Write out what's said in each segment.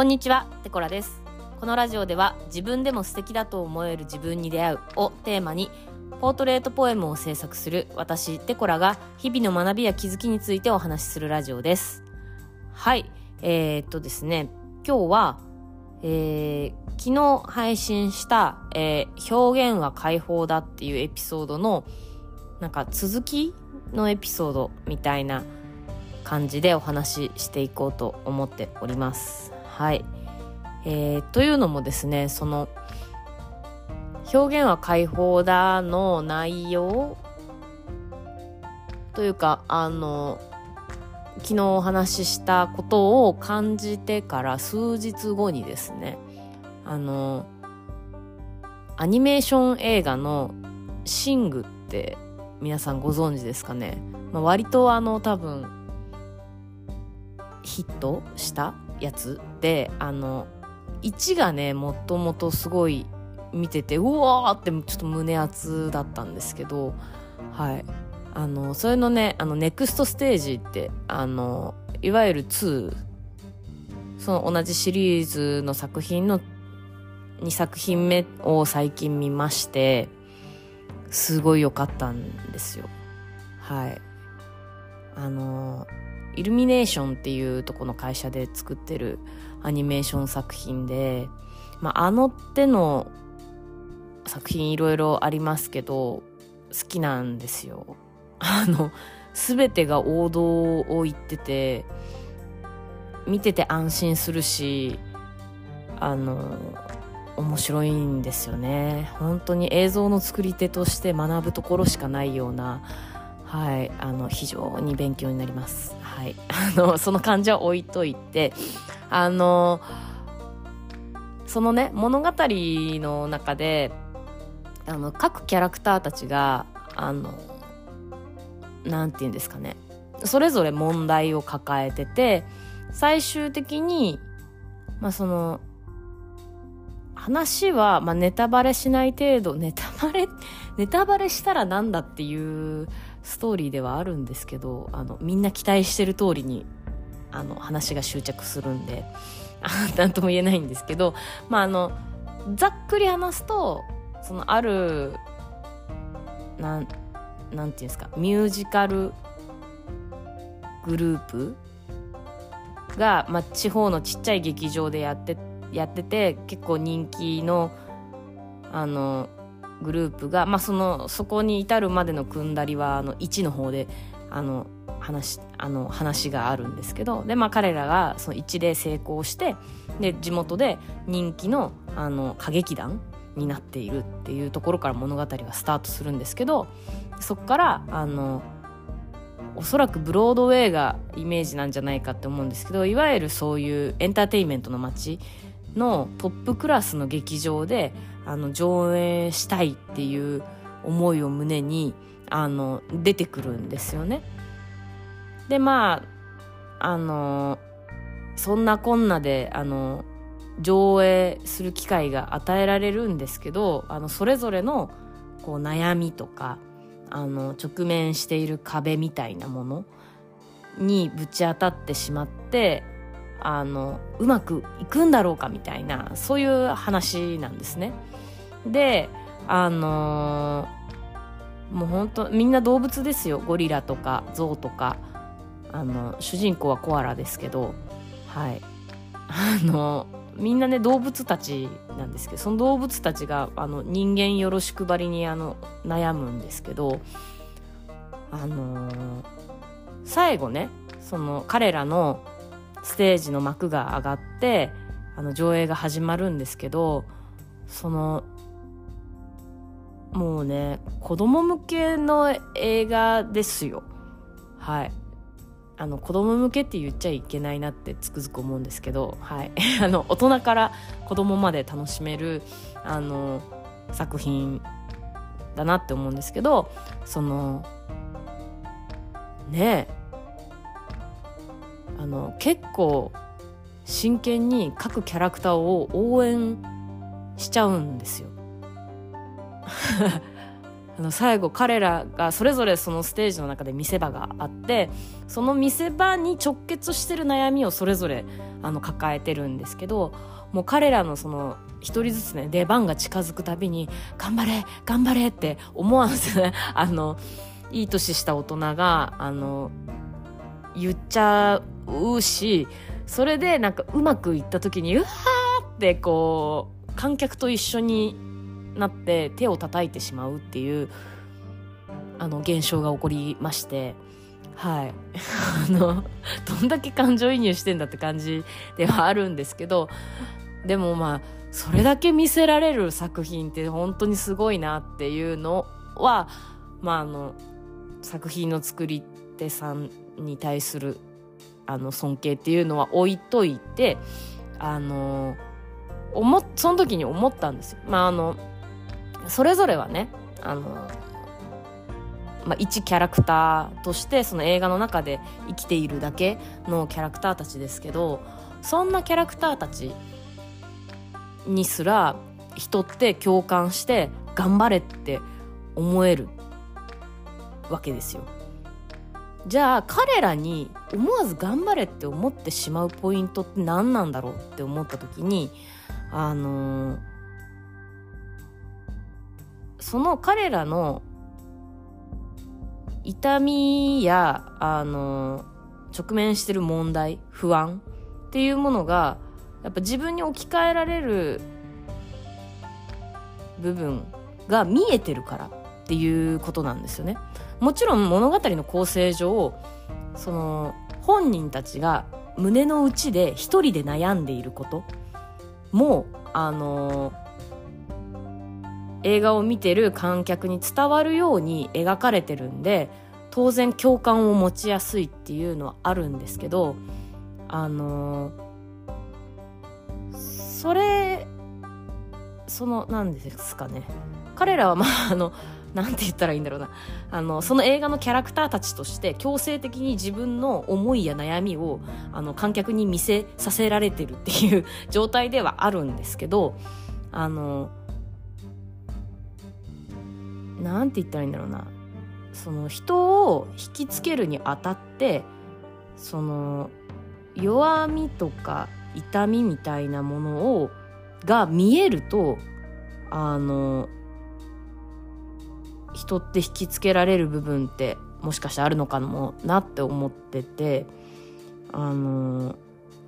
こんにちは、テコラです。このラジオでは自分でも素敵だと思える自分に出会うをテーマにポートレートポエムを制作する私、テコラが日々の学びや気づきについてお話しするラジオです。はい、えー、っとですね、今日は、えー、昨日配信した、えー表現は解放だっていうエピソードのなんか続きのエピソードみたいな感じでお話ししていこうと思っております。はい。えー、というのもですね、その、表現は解放だの内容というか、あの、昨日お話ししたことを感じてから数日後にですね、あの、アニメーション映画のシングって皆さんご存知ですかね、まあ、割とあの多分ヒットしたやつであの1がねもともとすごい見ててうわーってちょっと胸熱だったんですけどはい。あのそれのねあのネクストステージってあのいわゆる2その同じシリーズの作品の2作品目を最近見ましてすごい良かったんですよ。はい。あのイルミネーションっていうとこの会社で作ってるアニメーション作品で、まあ、あの手の作品いろいろありますけど好きなんですよ。あの全てが王道を言ってて見てて安心するしあの面白いんですよね。本当に映像の作り手として学ぶところしかないようなはいあの非常に勉強になります。はい。あのその感じは置いといてあのそのね物語の中であの各キャラクターたちがあのなんて言うんですかね。それぞれ問題を抱えてて最終的にまあその話は、まあ、ネタバレしない程度ネタバレ ネタバレしたらなんだっていうストーリーではあるんですけどあのみんな期待してる通りにあの話が執着するんで あなんとも言えないんですけど、まあ、あのざっくり話すとそのあるなんなんていうんですかミュージカルグループが、まあ、地方のちっちゃい劇場でやってやってて結構人気のあのグループが、まあ、そのそこに至るまでのくんだりはあの1の方であの話あの話があるんですけどで、まあ、彼らがその1で成功してで地元で人気のあの歌劇団になっているっていうところから物語がスタートするんですけどそこからあのおそらくブロードウェイがイメージなんじゃないかって思うんですけどいわゆるそういうエンターテインメントの街のトップクラスの劇場であの上映したいっていう思いを胸にあの出てくるんですよね。でまああのそんなこんなであの上映する機会が与えられるんですけどあのそれぞれのこう悩みとかあの直面している壁みたいなものにぶち当たってしまってあのうまくいくんだろうかみたいなそういう話なんですね。であのーもう本当みんな動物ですよ。ゴリラとかゾウとか。あの主人公はコアラですけど。はい。あのみんなね動物たちなんですけどその動物たちがあの人間よろしくばりにあの悩むんですけどあのー最後ねその彼らのステージの幕が上がってあの上映が始まるんですけどそのもうね子供向けの映画ですよ。はい。あの子供向けって言っちゃいけないなってつくづく思うんですけど、はい、あの大人から子供まで楽しめるあの作品だなって思うんですけどそのねえあの結構真剣に各キャラクターを応援しちゃうんですよ。あの最後彼らがそれぞれそのステージの中で見せ場があってその見せ場に直結してる悩みをそれぞれあの抱えてるんですけどもう彼らのその一人ずつね出番が近づくたびに「頑張れ頑張れ!」って思わずね あのいい年した大人があの言っちゃうしそれでなんかうまくいった時にうわーってこう観客と一緒になって手を叩いてしまうっていうあの現象が起こりましてはい。あのどんだけ感情移入してんだって感じではあるんですけどでもまあそれだけ見せられる作品って本当にすごいなっていうのはまああの作品の作り手さんに対するあの尊敬っていうのは置いといてあの思その時に思ったんですよ。まああのそれぞれはねあの、まあ、一キャラクターとしてその映画の中で生きているだけのキャラクターたちですけどそんなキャラクターたちにすら人って共感して頑張れって思えるわけですよ。じゃあ彼らに思わず頑張れって思ってしまうポイントって何なんだろうって思った時にあのー、その彼らの痛みやあのー、直面してる問題不安っていうものがやっぱ自分に置き換えられる部分が見えてるからっていうことなんですよね。もちろん物語の構成上その本人たちが胸の内で一人で悩んでいること。もあの映画を見てる観客に伝わるように描かれてるんで当然共感を持ちやすいっていうのはあるんですけどあのそれその何ですかね。彼らはまああの なんて言ったらいいんだろうな。あのその映画のキャラクターたちとして強制的に自分の思いや悩みをあの観客に見せさせられてるっていう状態ではあるんですけどあのなんて言ったらいいんだろうな。その人を引きつけるにあたってその弱みとか痛みみたいなものをが見えるとあの人って引きつけられる部分ってもしかしてあるのかもなって思っててあの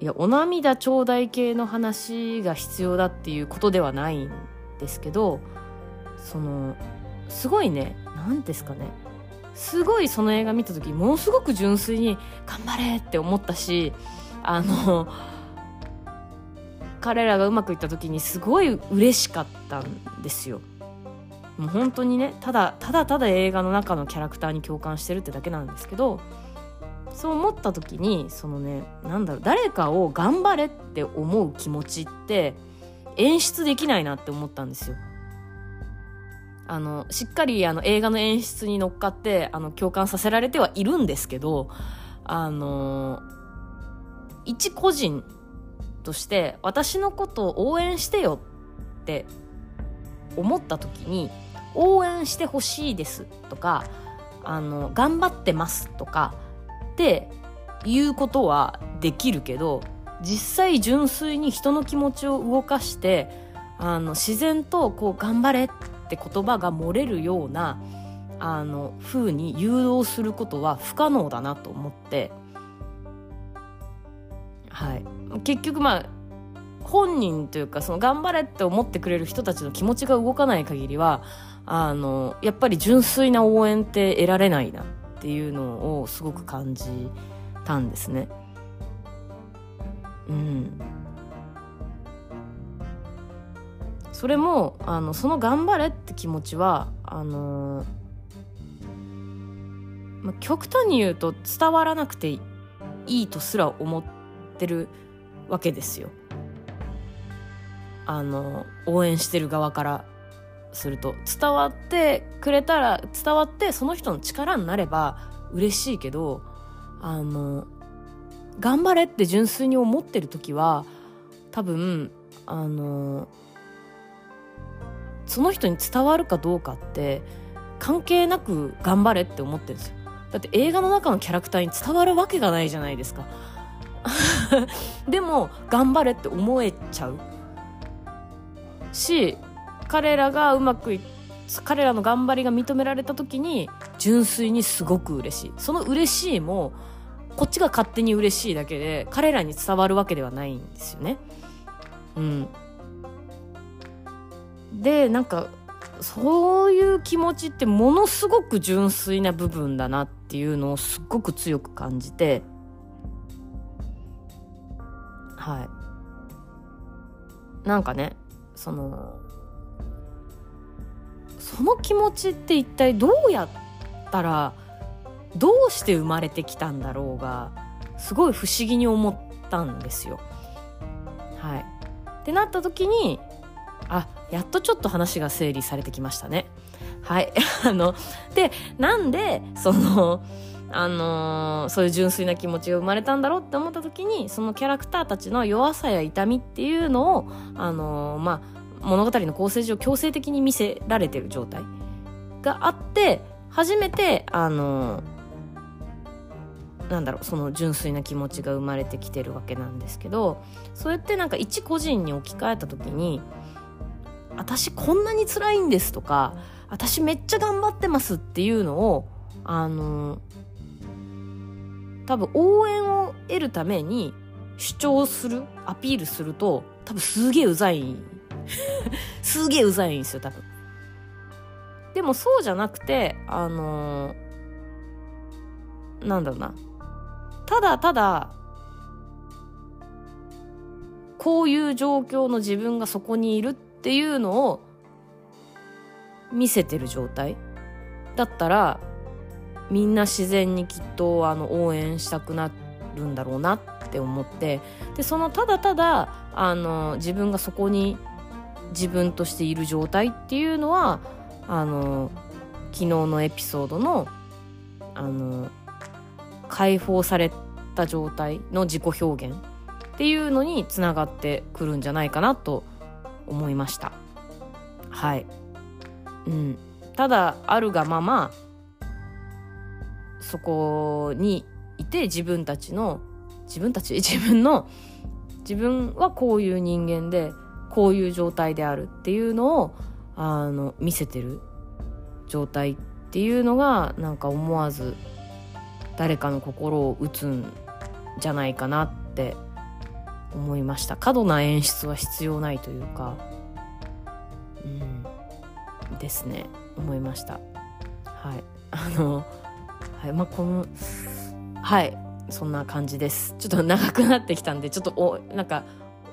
いやお涙ちょうだい系の話が必要だっていうことではないんですけどそのすごいね何ですかねすごいその映画見た時ものすごく純粋に頑張れって思ったしあの彼らがうまくいった時にすごい嬉しかったんですよ。もう本当にねただただただ映画の中のキャラクターに共感してるってだけなんですけどそう思った時にそのねなんだろう誰かを頑張れって思う気持ちって演出できないなって思ったんですよ。あのしっかりあの映画の演出に乗っかってあの共感させられてはいるんですけどあの一個人として私のことを応援してよって思った時に応援してほしいですとかあの頑張ってますとかっていうことはできるけど実際純粋に人の気持ちを動かしてあの自然とこう頑張れって言葉が漏れるようなあの風に誘導することは不可能だなと思って結局まあ本人というかその頑張れって思ってくれる人たちの気持ちが動かない限りはあのやっぱり純粋な応援って得られないなっていうのをすごく感じたんですね。うん、それもあのその頑張れって気持ちはあの、ま極端に言うと伝わらなくていいとすら思ってるわけですよ。あの応援してる側からすると伝わってくれたら伝わってその人の力になれば嬉しいけどあの頑張れって純粋に思ってる時は多分あのその人に伝わるかどうかって関係なく頑張れって思ってるんですよだって映画の中のキャラクターに伝わるわけがないじゃないですか でも頑張れって思えちゃう。し彼らがうまくい彼らの頑張りが認められた時に純粋にすごく嬉しい。その嬉しいもこっちが勝手に嬉しいだけで彼らに伝わるわけではないんですよね。うん。でなんかそういう気持ちってものすごく純粋な部分だなっていうのをすっごく強く感じてはいなんかねそのその気持ちって一体どうやったらどうして生まれてきたんだろうがすごい不思議に思ったんですよ。はい、ってなった時にあやっとちょっと話が整理されてきましたね。はい。あの、で、なんで、その、あのー、そういう純粋な気持ちが生まれたんだろうって思った時にそのキャラクターたちの弱さや痛みっていうのを、あのー、まあ、物語の構成上強制的に見せられてる状態があって初めて、あのー、なんだろうその純粋な気持ちが生まれてきてるわけなんですけどそうやってなんか一個人に置き換えた時に私こんなに辛いんですとか私めっちゃ頑張ってますっていうのをあの多分応援を得るために主張するアピールすると多分すげえうざい。すげえうざいんですよ多分。でもそうじゃなくてあのー、なんだろうな。ただただこういう状況の自分がそこにいるっていうのを見せてる状態だったらみんな自然にきっとあの応援したくなるんだろうなって思ってでそのただただあの自分がそこに自分としている状態っていうのはあの昨日のエピソードのあの解放された状態の自己表現っていうのにつながってくるんじゃないかなと思いました。はい、うん、ただあるがままそこにいて自分たちの自分たち 自分の自分はこういう人間でこういう状態であるっていうのをあの見せてる状態っていうのがなんか思わず誰かの心を打つんじゃないかなって思いました。過度な演出は必要ないというかうんですね。思いました。はい。あのはいまあ、このはいそんな感じですちょっと長くなってきたんでちょっとおなんか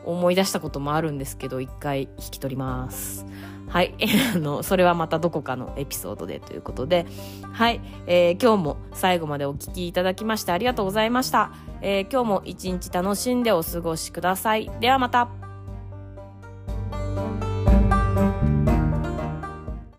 思い出したこともあるんですけど一回引き取りますはい。あの、それはまたどこかのエピソードでということで、はい。えー、今日も最後までお聴きいただきましてありがとうございました。えー、今日も一日楽しんでお過ごしください。ではまた。